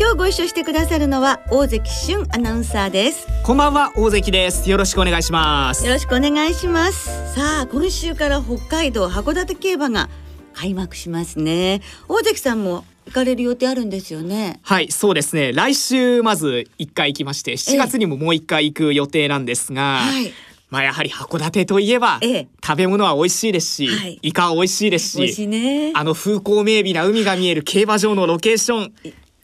今日ご一緒してくださるのは大関俊アナウンサーです。こんばんは大関です。よろしくお願いします。よろしくお願いします。さあ今週から北海道函館競馬が開幕しますね。大関さんも行かれる予定あるんですよね。はいそうですね。来週まず一回行きまして7月にももう一回行く予定なんですが、はい。まあやはり函館といえば、ええ。食べ物は美味しいですし、はい。イカは美味しいですししいね。あの風光明媚な海が見える競馬場のロケーション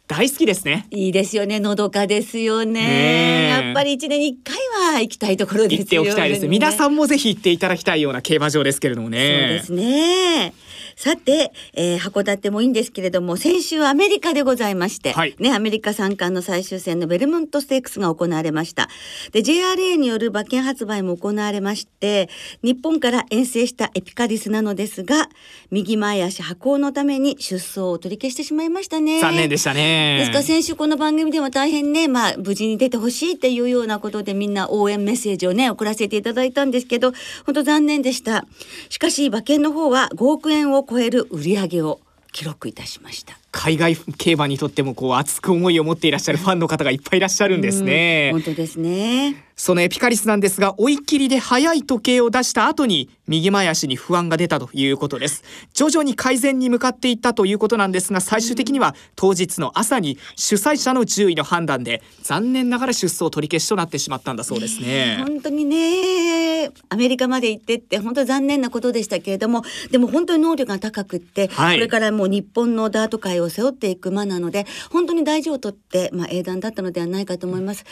大好きですね。いいですよね。のどかですよね。やっぱり一年に一回は行きたいところですよね。行っておきたいです。ね皆さんもぜひ行っていただきたいような競馬場ですけれどもそうねですね。さて、えー函館もいいんですけれども先週アメリカでございまして、はい。ねアメリカ三冠の最終戦のベルモントステークスが行われました。で JRA による馬券発売も行われまして日本から遠征したエピカリスなのですが右前足破行のために出走を取り消してしまいましたね。残念でしたね。ですから先週この番組でも大変ね、まあ、無事に出てほしいっていうようなことでみんな応援メッセージをね送らせていただいたんですけど本当残念でした。しかし馬券の方は5億円を超える売り上げを記録いたしました。海外競馬にとってもこう熱く思いを持っていらっしゃるファンの方がいっぱいいらっしゃるんですね。うん本当ですねそのエピカリスなんですが追い切りで速い時計を出した後に右前足に不安が出たということです。徐々に改善に向かっていったということなんですが最終的には当日の朝に主催者の獣医の判断で残念ながら出走取り消しとなってしまったんだそうですね。本当にねアメリカまで行ってって本当に残念なことでしたけれどもでも本当に能力が高くって、はい。これからもう日本のダート界を背負っていく馬なので本当に大事を取って、まあ、英断だったのではないかと思います。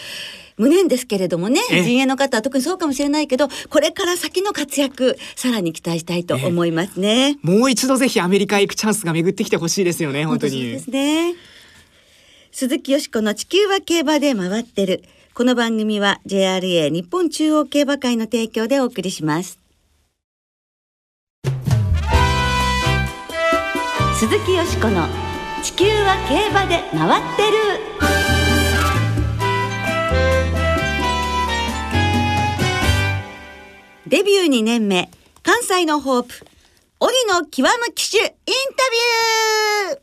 無念ですけれどもねええ陣営の方は特にそうかもしれないけどこれから先の活躍さらに期待したいと思いますね。もう一度ぜひアメリカへ行くチャンスが巡ってきてほしいですよね本当にそうですね。鈴木よしこの地球は競馬で回ってる。この番組は JRA 日本中央競馬会の提供でお送りします。鈴木よしこの地球は競馬で回ってる。デビュー2年目関西のホープ荻野極む騎手インタビュー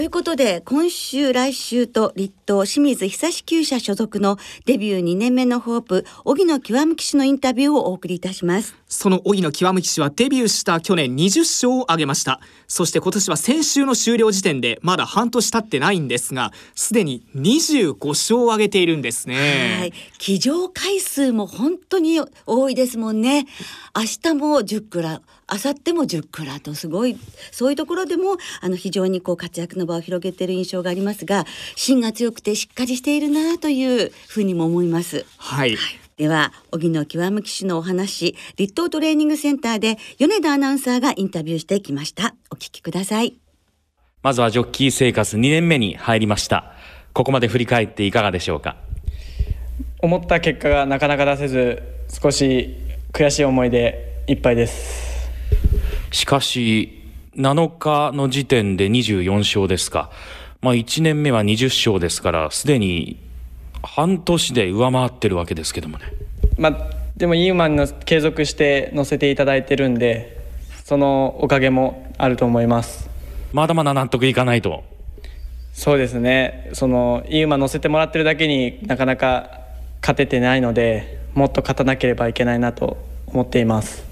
ということで今週来週と立東清水久志厩舎所属のデビュー2年目のホープ荻野極む騎手のインタビューをお送りいたします。その荻野極騎士はデビューした去年20勝を挙げました。そして今年は先週の終了時点でまだ半年経ってないんですがすでに25勝を挙げているんですはねい。騎乗回数も本当に多いですもんね。明日も10クラ明後日も10クラとすごいそういうところでもあの非常にこう活躍の場を広げている印象がありますが芯が強くてしっかりしているなというふうにも思います。はい。では荻野極む騎手のお話立東トレーニングセンターで米田アナウンサーがインタビューしてきました。お聞きください。まずはジョッキー生活2年目に入りました。ここまで振り返っていかがでしょうか？思った結果がなかなか出せず少し悔しい思いでいっぱいですしかし、7日の時点で24勝ですか。まあ1年目は20勝ですから、すでに半年で上回ってるわけですけどもね。まあでもいい馬にの継続して乗せていただいてるんでそのおかげもあると思いますまだまだ納得いかないと。そうですねそのいい馬乗せてもらってるだけになかなか勝ててないのでもっと勝たなければいけないなと思っています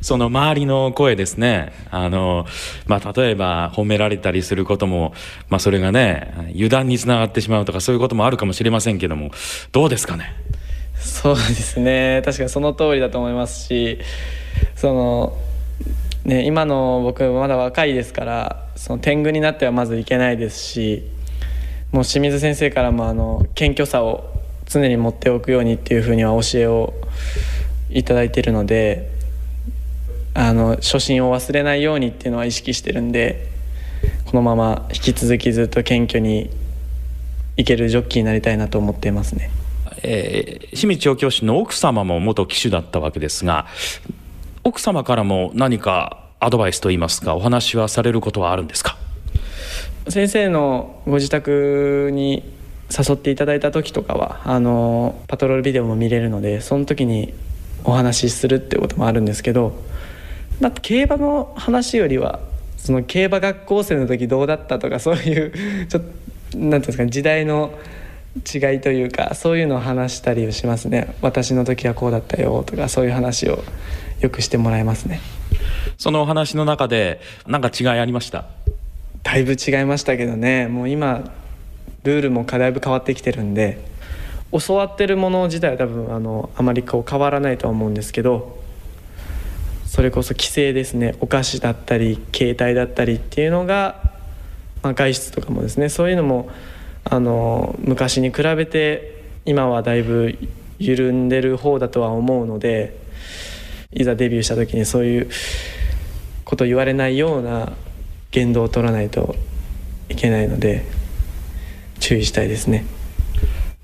その周りの声ですね。あの、まあ、例えば褒められたりすることも、まあ、それがね、油断につながってしまうとかそういうこともあるかもしれませんけども、どうですかね？そうですね確かにその通りだと思いますしその、ね、今の僕まだ若いですからその天狗になってはまずいけないですしもう清水先生からもあの謙虚さを常に持っておくようにっていうふうには教えをいただいているのであの初心を忘れないようにっていうのは意識してるんでこのまま引き続きずっと謙虚にいけるジョッキーになりたいなと思っていますね。えー、清水調教師の奥様も元騎手だったわけですが奥様からも何かアドバイスといいますかお話はされることはあるんですか？先生のご自宅に誘っていただいた時とかはあのパトロールビデオも見れるのでその時にお話しするってこともあるんですけどだって競馬の話よりはその競馬学校生の時どうだったとかそういうちょっとなんていうんですか時代の違いというかそういうのを話したりをしますね。私の時はこうだったよとかそういう話をよくしてもらいますね。そのお話の中で何か違いありました？だいぶ違いましたけどね。もう今ルールもだいぶ変わってきてるんで教わってるもの自体は多分あのあまりこう変わらないとは思うんですけどそれこそ規制ですね。お菓子だったり携帯だったりっていうのが、まあ、外出とかもですね。そういうのもあの昔に比べて今はだいぶ緩んでる方だとは思うのでいざデビューした時にそういうこと言われないような言動を取らないといけないので注意したいですね。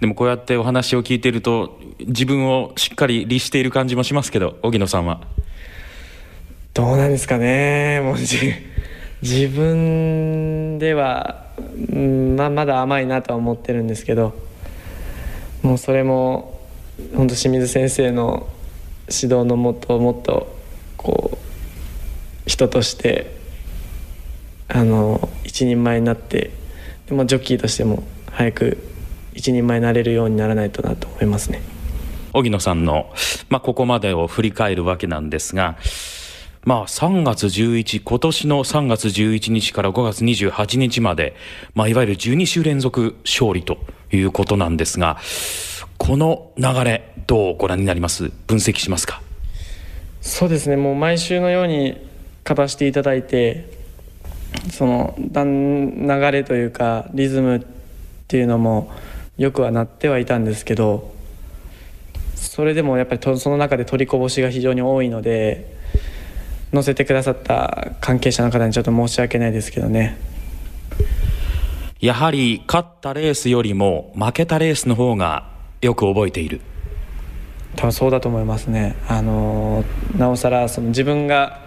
でもこうやってお話を聞いていると自分をしっかり律している感じもしますけど荻野さんは。どうなんですかねもう自分では、まあ、まだ甘いなとは思ってるんですけどもうそれも本当清水先生の指導のもともっとこう人としてあの一人前になってでもジョッキーとしても早く一人前になれるようにならないとなと思いますね。荻野さんの、まあ、ここまでを振り返るわけなんですが、まあ、3月11今年の3月11日から5月28日まで、まあ、いわゆる12週連続勝利ということなんですがこの流れどうご覧になります？分析しますか？そうですね。もう毎週のように勝たせていただいてその流れというかリズムっていうのもよくはなってはいたんですけどそれでもやっぱりその中で取りこぼしが非常に多いので乗せてくださった関係者の方にちょっと申し訳ないですけどね。やはり勝ったレースよりも負けたレースの方がよく覚えている。多分そうだと思いますね。あのなおさらその自分が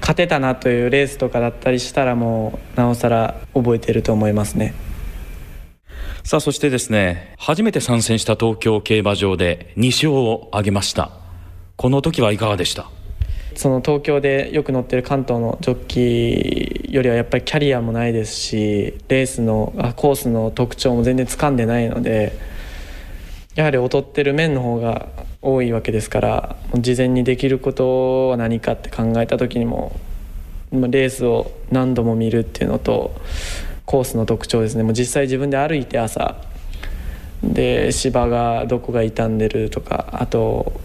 勝てたなというレースとかだったりしたらもうなおさら覚えてると思いますね。さあそしてですね初めて参戦した東京競馬場で2勝を挙げました。この時はいかがでした？その東京でよく乗ってる関東のジョッキーよりはやっぱりキャリアもないですしレースのあコースの特徴も全然つかんでないのでやはり劣ってる面の方が多いわけですから事前にできることは何かって考えた時にもレースを何度も見るっていうのとコースの特徴ですね。もう実際自分で歩いて朝で芝がどこが傷んでるとかあと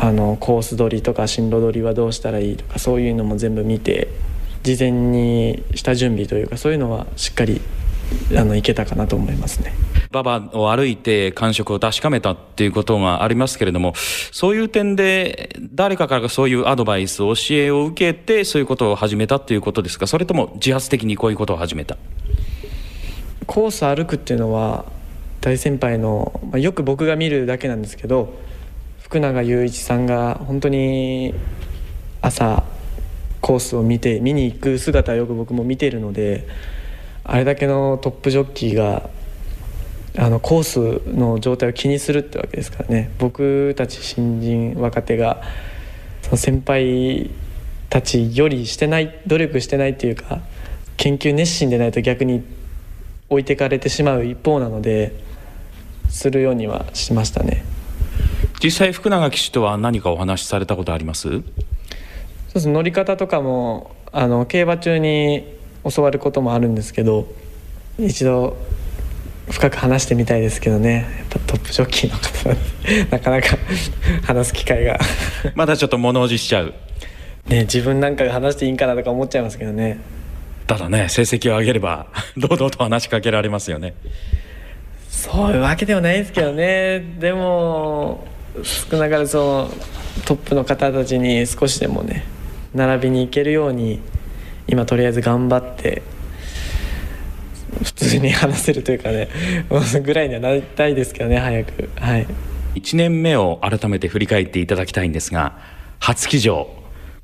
あのコース取りとか進路取りはどうしたらいいとかそういうのも全部見て事前にした準備というかそういうのはしっかりあのいけたかなと思いますね。馬場を歩いて感触を確かめたっていうことがありますけれどもそういう点で誰かからそういうアドバイス教えを受けてそういうことを始めたっていうことですか？それとも自発的にこういうことを始めた？コース歩くっていうのは大先輩の、まあ、よく僕が見るだけなんですけど福永雄一さんが本当に朝コースを見て見に行く姿はよく僕も見てるのであれだけのトップジョッキーがあのコースの状態を気にするってわけですからね。僕たち新人若手がその先輩たちよりしてない努力してないっていうか研究熱心でないと逆に置いてかれてしまう一方なのでするようにはしましたね。実際福永騎手とは何かお話しされたことあります？そうです乗り方とかもあの競馬中に教わることもあるんですけど一度深く話してみたいですけどね。やっぱトップジョッキーの方な かなか話す機会が。まだちょっと物おじしちゃう。ね自分なんかが話していいんかなとか思っちゃいますけどね。ただね成績を上げれば 堂々と話しかけられますよね。そういうわけではないですけどね。でも少なからずそのトップの方たちに少しでもね並びに行けるように今とりあえず頑張って普通に話せるというかねぐらいにはなりたいですけどね早く。はい。1年目を改めて振り返っていただきたいんですが初騎乗。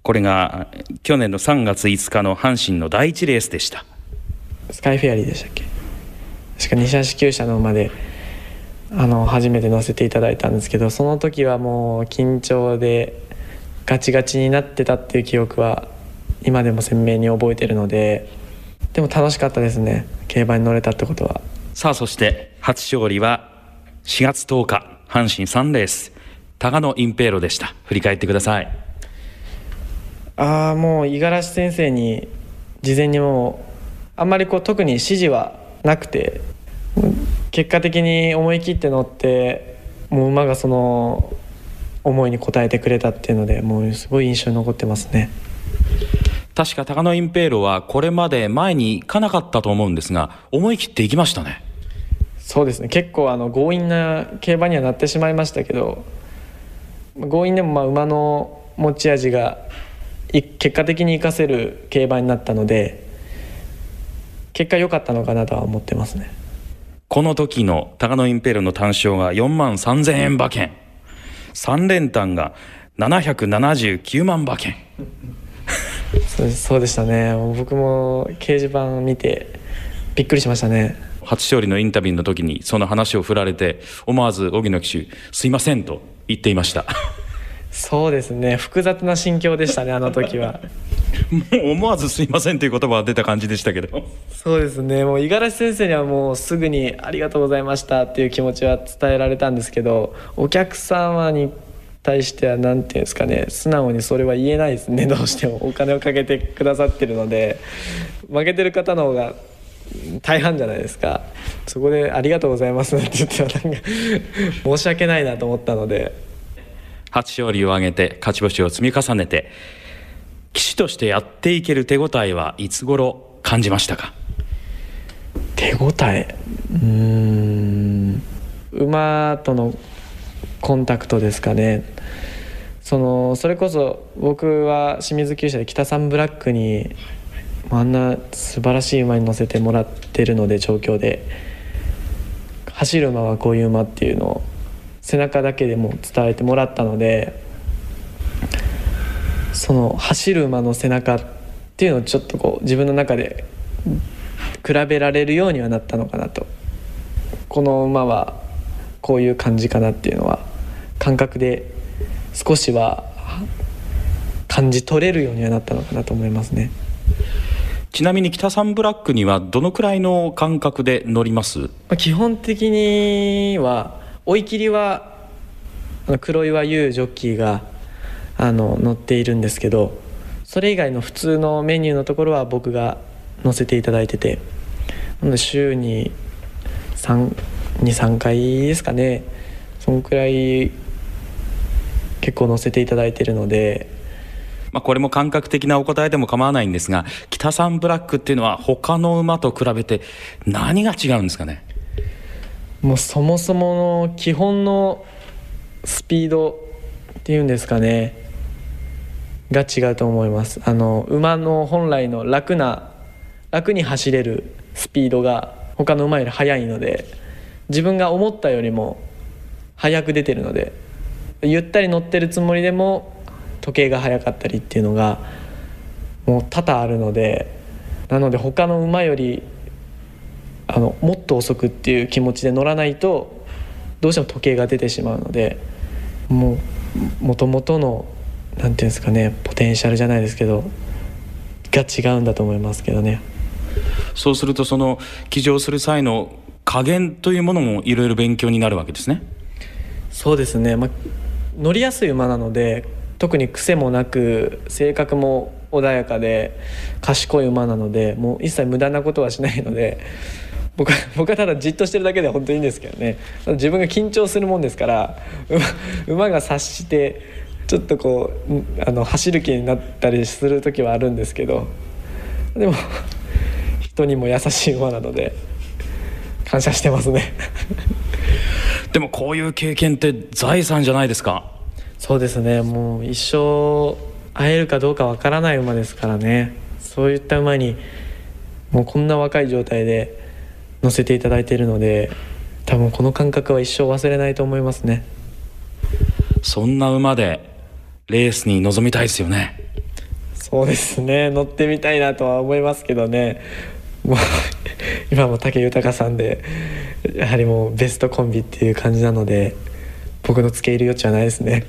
これが去年の3月5日の阪神の第1レースでした。スカイフェアリーでしたっけ？確か西橋厩舎の馬であの初めて乗せていただいたんですけどその時はもう緊張でガチガチになってたっていう記憶は今でも鮮明に覚えてるのででも楽しかったですね。競馬に乗れたってことは。さあそして初勝利は4月10日阪神3レース高野インペーロでした。振り返ってください。ああもう五十嵐先生に事前にもうあんまりこう特に指示はなくて結果的に思い切って乗ってもう馬がその思いに応えてくれたっていうのでもうすごい印象に残ってますね。確か高野インペーロはこれまで前に行かなかったと思うんですが思い切って行きましたね。そうですね。結構あの強引な競馬にはなってしまいましたけど強引でもまあ馬の持ち味が結果的に生かせる競馬になったので結果良かったのかなとは思ってますねこの時の高野インペールの単勝が4万3000円馬券。3連単が779万馬券。そうそうでしたね。僕も掲示板見てびっくりしましたね。初勝利のインタビューの時にその話を振られて思わず荻野騎手「すいません」と言っていました。そうですね。複雑な心境でしたねあの時はもう思わず「すいません」という言葉が出た感じでしたけど。そうですね。もう五十嵐先生にはもうすぐに「ありがとうございました」っていう気持ちは伝えられたんですけどお客様に対しては何ていうんですかね。素直にそれは言えないですね。どうしても。お金をかけてくださってるので。負けてる方の方が大半じゃないですか。そこで「ありがとうございます」なんて言ってはなんか申し訳ないなと思ったので。初勝利を挙げて勝ち星を積み重ねて騎士としてやっていける手応えはいつ頃感じましたか？手応え？うーん。馬とのコンタクトですかね。そのそれこそ僕は清水厩舎で北三ブラックにあんな素晴らしい馬に乗せてもらってるので調教で。走る馬はこういう馬っていうのを背中だけでも伝えてもらったのでその走る馬の背中っていうのをちょっとこう自分の中で比べられるようにはなったのかなと。この馬はこういう感じかなっていうのは感覚で少しは感じ取れるようにはなったのかなと思いますね。ちなみに北三ブラックにはどのくらいの感覚で乗ります？基本的には追い切りは黒岩優ジョッキーがあの乗っているんですけどそれ以外の普通のメニューのところは僕が乗せていただいててなので週に23回ですかねそのくらい結構乗せていただいてるので。まあ、これも感覚的なお答えでも構わないんですが北三ブラックっていうのは他の馬と比べて何が違うんですかね？もうそもそもの基本のスピードっていうんですかねが違うと思います。あの馬の本来の楽な楽に走れるスピードが他の馬より速いので自分が思ったよりも速く出てるのでゆったり乗ってるつもりでも時計が速かったりっていうのがもう多々あるのでなので他の馬よりあのもっと遅くっていう気持ちで乗らないとどうしても時計が出てしまうのでもうもともとの何ていうんですかねポテンシャルじゃないですけどが違うんだと思いますけどね。そうするとその騎乗する際の加減というものもいろいろ勉強になるわけですね。そうですね、まあ、乗りやすい馬なので特に癖もなく性格も穏やかで賢い馬なのでもう一切無駄なことはしないので 僕は僕はただじっとしてるだけで本当にいいんですけどね自分が緊張するもんですから馬が察してちょっとこうあの走る気になったりする時はあるんですけどでも 人にも優しい馬なので感謝してますね。でもこういう経験って財産じゃないですか。そうですね。もう一生会えるかどうかわからない馬ですからね。そういった馬にもうこんな若い状態で乗せていただいているので多分この感覚は一生忘れないと思いますね。そんな馬でレースに臨みたいですよね。そうですね。乗ってみたいなとは思いますけどね。もう 今も武豊さんでやはりもうベストコンビっていう感じなので僕の付け入る余地はないですね。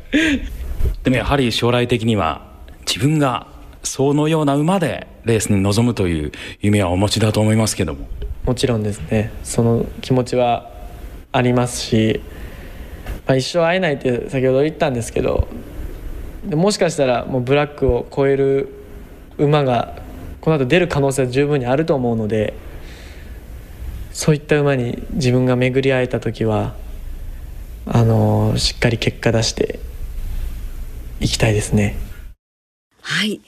でもやはり将来的には自分がそのような馬でレースに臨むという夢はお持ちだと思いますけども。もちろんですね。その気持ちはありますし、まあ、一生会えないって先ほど言ったんですけどでもしかしたらもうブラックを超える馬がこの後出る可能性は十分にあると思うのでそういった馬に自分が巡り会えた時はあのしっかり結果出していきたいですね。はい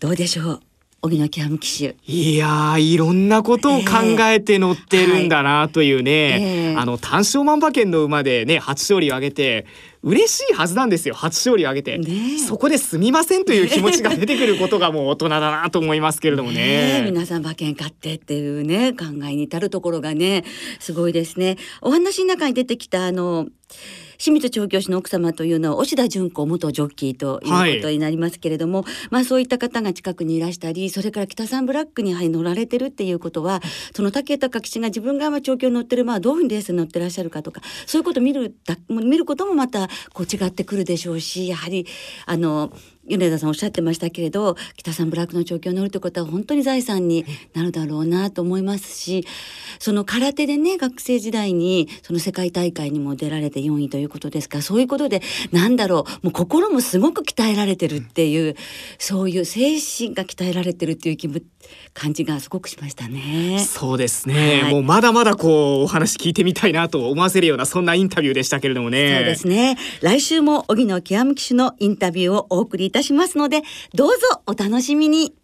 どうでしょう？荻野キャム騎手いやーいろんなことを考えて乗ってるんだなというね、ええあの単勝万馬券の馬でね初勝利を挙げて嬉しいはずなんですよ初勝利を挙げて、ねえ。そこですみませんという気持ちが出てくることがもう大人だなと思いますけれどもね。ね。え皆さん馬券買ってっていうね考えに至るところがねすごいですね。お話の中に出てきたあの清水調教師の奥様というのは押田純子元ジョッキーということになりますけれども、まあそういった方が近くにいらしたりそれから北三ブラックにはい乗られてるっていうことはその武豊騎士が自分がまあ調教に乗ってるまあどういうレースに乗ってらっしゃるかとかそういうことを見るだ見ることもまたこう違ってくるでしょうしやはりあの米田さんおっしゃってましたけれど北さんブラックの調教に乗るということは本当に財産になるだろうなと思いますしその空手でね学生時代にその世界大会にも出られて4位ということですからそういうことでなんだろうもう心もすごく鍛えられてるっていうそういう精神が鍛えられてるっていう気分感じがすごくしましたね。そうですね、はいもうまだまだこうお話聞いてみたいなと思わせるようなそんなインタビューでしたけれどもね。そうですね。来週も荻野極騎手のインタビューをお送りいたしますので、どうぞお楽しみに。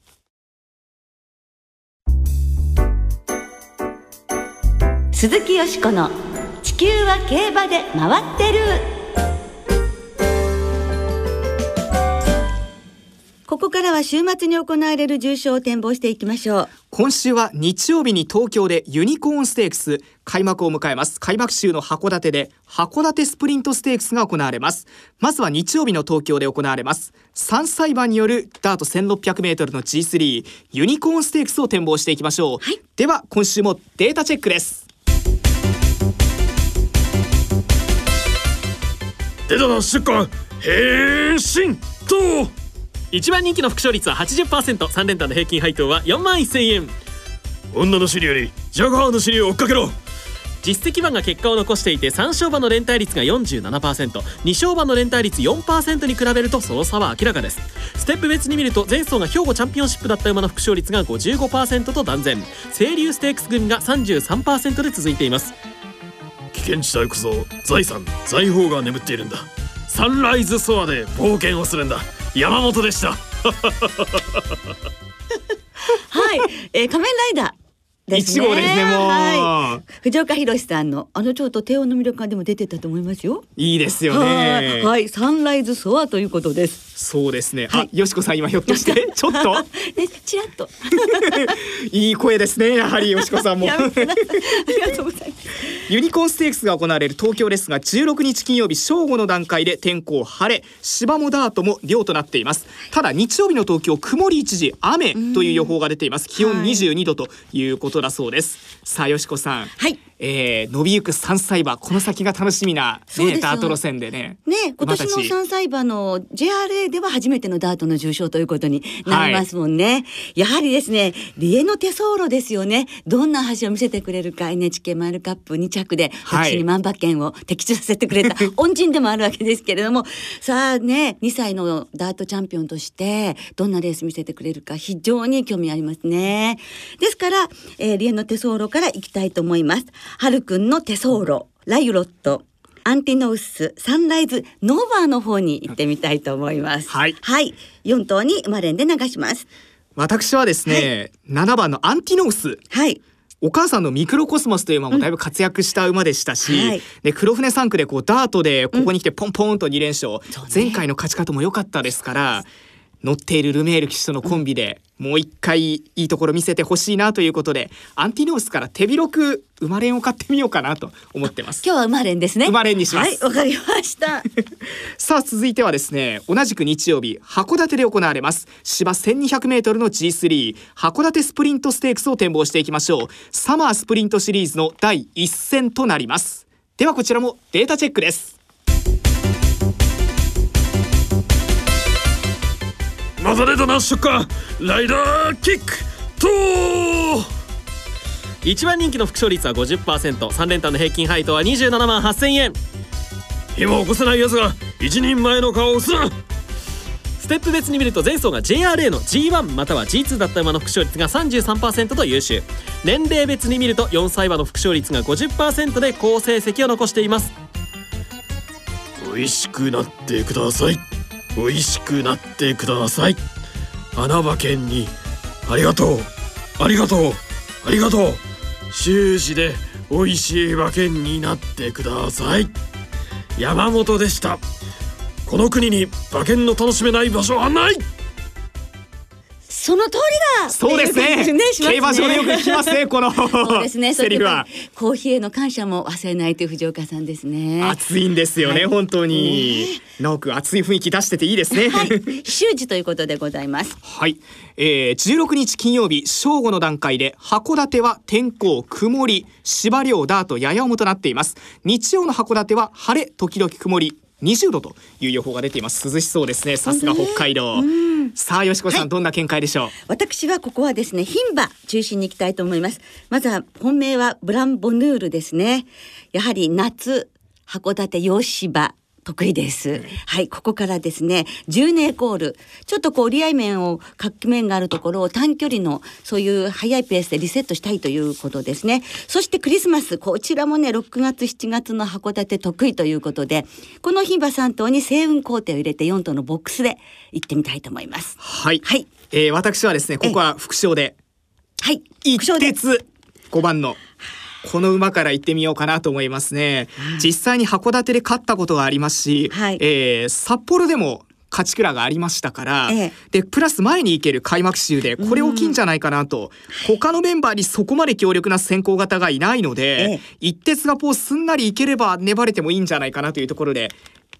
鈴木よしこの地球は競馬で回ってる。ここからは週末に行われる重賞を展望していきましょう。今週は日曜日に東京でユニコーンステークス開幕を迎えます。開幕週の函館で函館スプリントステークスが行われます。まずは日曜日の東京で行われます。3歳馬によるダート 1600m の G3 ユニコーンステークスを展望していきましょう、はい。では今週もデータチェックです。出たな出荷変身と一番人気の副勝率は 80%3 連単の平均配当は4万1000円。女の尻よりジャガーの尻を追っかけろ。実績馬が結果を残していて3勝馬の連帯率が 47%2 勝馬の連帯率4%に比べるとその差は明らかです。ステップ別に見ると前走が兵庫チャンピオンシップだった馬の副勝率が55%と断然。清流ステークス組が33%で続いています。危険地帯こそ財産財宝が眠っているんだ。サンライズソアで冒険をするんだ山本でした はい、えー、仮面ライダー。ですね。一号ですねもうはい。藤岡弘さんのあのちょっと低音の魅力がでも出てたと思いますよ。いいですよはいねはい、サンライズソアということです。そうですね、はい。あよしこさん今ひょっとしてちょっと？ね、ちらっと。いい声ですねやはりよしこさんも。ありがとうございます。ユニコーンステークスが行われる東京ですが16日金曜日正午の段階で天候晴れ芝もダートも良となっています。ただ日曜日の東京曇り一時雨という予報が出ています。気温はい22度ということだそうです、さあよしこさん。はい。えー、伸びゆく3歳馬この先が楽しみな、ね、ダート路線でねね、今年の馬たち3歳馬の JRA では初めてのダートの重賞ということになりますもんね。やはりですね、リエの手走路ですよね。どんな橋を見せてくれるか NHK マイルカップ2着ではい私に万馬券を的中させてくれた 恩人でもあるわけですけれども、さあね、2歳のダートチャンピオンとしてどんなレース見せてくれるか非常に興味ありますね。ですから、えー、リエの手走路から行きたいと思います。はるくんの手走路、ラユロット、アンティノウス、サンライズ、ノーバーの方に行ってみたいと思います。はい。はい。4頭に生まれんで流します。私はですね、7番のアンティノウス。はい。お母さんのミクロコスモスという馬もだいぶ活躍した馬でしたし、うんはい。で黒船3区でこうダートでここに来てポンポンと2連勝、そうね。前回の勝ち方も良かったですから乗っているルメール騎手とのコンビで、もう一回いいところ見せてほしいなということでアンティノースから手広く生まれんを買ってみようかなと思ってます。今日は生まれんですね。生まれんにします。はいわかりました。さあ続いてはですね同じく日曜日函館で行われます。芝 1200m の G3 函館スプリントステークスを展望していきましょう。サマースプリントシリーズの第一戦となります。ではこちらもデータチェックですまた出たなショッカーライダーキックと。一番人気の副賞率は 50%3 連単の平均配当は27万8000円。火も起こせない奴が一人前の顔をすな。ステップ別に見ると前走が JRA の G1 または G2 だった馬の副賞率が33%と優秀。年齢別に見ると4歳馬の副賞率が50%で好成績を残しています。美味しくなってください美味しくなってください。穴場県にありがとう。ありがとう。ありがとう。終始で美味しい馬券になってください。山本でした。この国に馬券の楽しめない場所はない。その通りだ！そうですね。っていう感じします競馬場でよく聞きますね このそうですね。そセリフは。コーヒーへの感謝も忘れないという藤岡さんですね。熱いんですよね、はい。本当に。直く熱い雰囲気出してていいですね。はい、習字ということでございます。はい、えー、16日金曜日正午の段階で函館は天候曇り芝涼ダートやや重となっています。日曜の函館は晴れ時々曇り20度という予報が出ています。涼しそうですね。さすが北海道、さあよしこさん、はい。どんな見解でしょう？私はここはですね、牝馬中心に行きたいと思います。まずは本命はブランボヌールですね。やはり夏函館洋芝得意です。はい、ここからですね、10年コール。ちょっとこう、折り合い面を、活気面があるところを短距離の、そういう速いペースでリセットしたいということですね。そしてクリスマス、こちらもね、6月、7月の函館得意ということで、この牝馬3頭に星雲工程を入れて4頭のボックスで行ってみたいと思います。はい、はいえー私はですねここは副賞ではい。一徹5番のこの馬から行ってみようかなと思いますね、実際に函館で勝ったことがありますし、はい。えー札幌でも勝ち倉がありましたから、ええ。でプラス前に行ける開幕週でこれ大きいんじゃないかなと、他のメンバーにそこまで強力な先行型がいないので、ええ。一徹がこうすんなりいければ粘れてもいいんじゃないかなというところで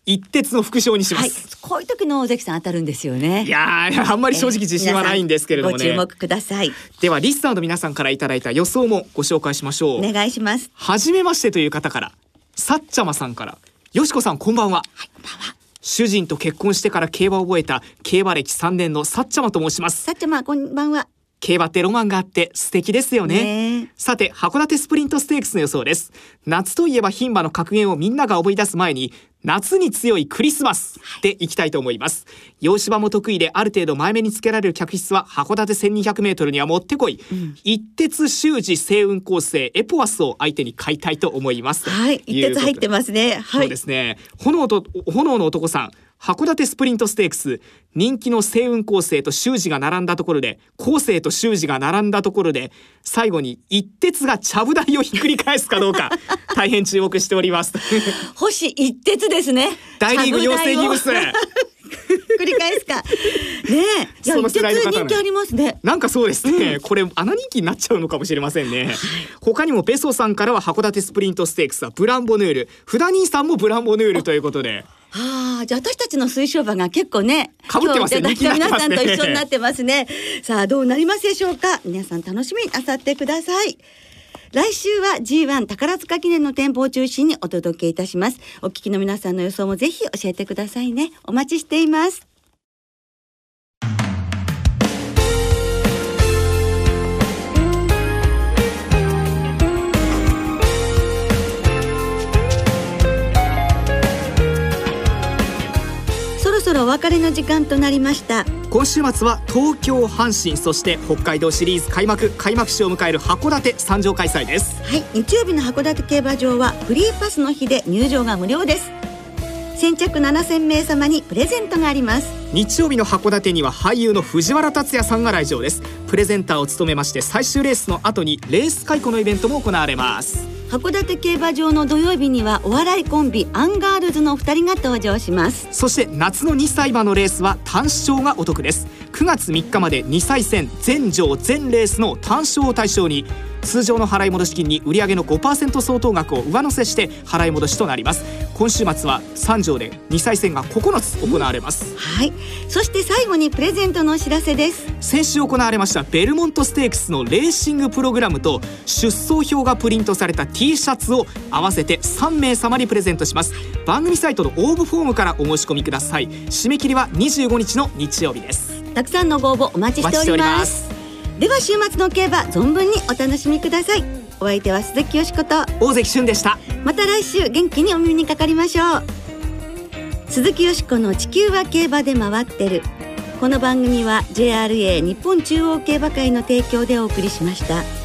一徹の副賞にしまはいす。、こういう時の大関さん当たるんですよね。いやーあんまり正直自信はないんですけれどもねご注目ください。ではリスナーの皆さんからいただいた予想もご紹介しましょう、お願いします。はじめましてという方からさっちゃまさんからよしこさんこんばんは主人と結婚してから競馬を覚えた競馬歴3年のさっちゃまと申しますさっちゃま、こんばんは。競馬ってロマンがあって素敵ですよねねえさて函館スプリントステークスの予想です夏といえば牝馬の格言をみんなが思い出す前に夏に強いクリスマスでいきたいと思います洋芝も得意である程度前目につけられる客室は函館 1200m にはもってこい、一徹修士星雲構成エポワスを相手に買いたいと思いますはい、一徹入ってすますね。はいそうで。すね。炎と炎の男さん。函館スプリントステークス。人気の星雲構成と修士が並んだところで構成と修士が並んだところで最後に一徹がちゃぶ台をひっくり返すかどうか 大変注目しております。星一徹ですね。大リーグ養成ギブス 繰り返すか。ねえ。その一徹世代の人気ありますね。なんかそうですね、これ穴人気になっちゃうのかもしれませんね、他にもペソさんからは函館スプリントステークスはブランボヌール。フダ兄さんもブランボヌールということでああ、じゃあ私たちの推奨馬が結構ね、被ってますよ今日いただいた皆さんと一緒になってますね。さあ、どうなりますでしょうか？皆さん楽しみになさってください。来週は G1 宝塚記念の展望を中心にお届けいたします。お聞きの皆さんの予想もぜひ教えてくださいね。お待ちしています。別れの時間となりました。今週末は東京阪神そして北海道シリーズ開幕開幕式を迎える函館参上開催ですはい、日曜日の函館競馬場はフリーパスの日で入場が無料です。先着7000名様にプレゼントがあります。日曜日の函館には俳優の藤原竜也さんが来場ですプレゼンターを務めまして最終レースの後にレース解雇のイベントも行われます函館競馬場の土曜日にはお笑いコンビアンガールズの2人が登場します。そして夏の2歳馬のレースは単勝がお得です。9月3日まで2歳戦全場全レースの単勝を対象に通常の払い戻し金に売上の5%相当額を上乗せして払い戻しとなります。今週末は3条で2歳戦が9つ行われます。はい。そして最後にプレゼントのお知らせです。先週行われましたベルモントステークスのレーシングプログラムと出走表がプリントされた T シャツを合わせて3名様にプレゼントします。番組サイトの応募フォームからお申し込みください。締め切りは25日の日曜日です。たくさんのご応募お待ちしております。では週末の競馬存分にお楽しみくださいお相手は鈴木よしこと。大関俊でした。また来週元気にお耳にかかりましょう。鈴木よしこの地球は競馬で回ってる。この番組は JRA 日本中央競馬会の提供でお送りしました。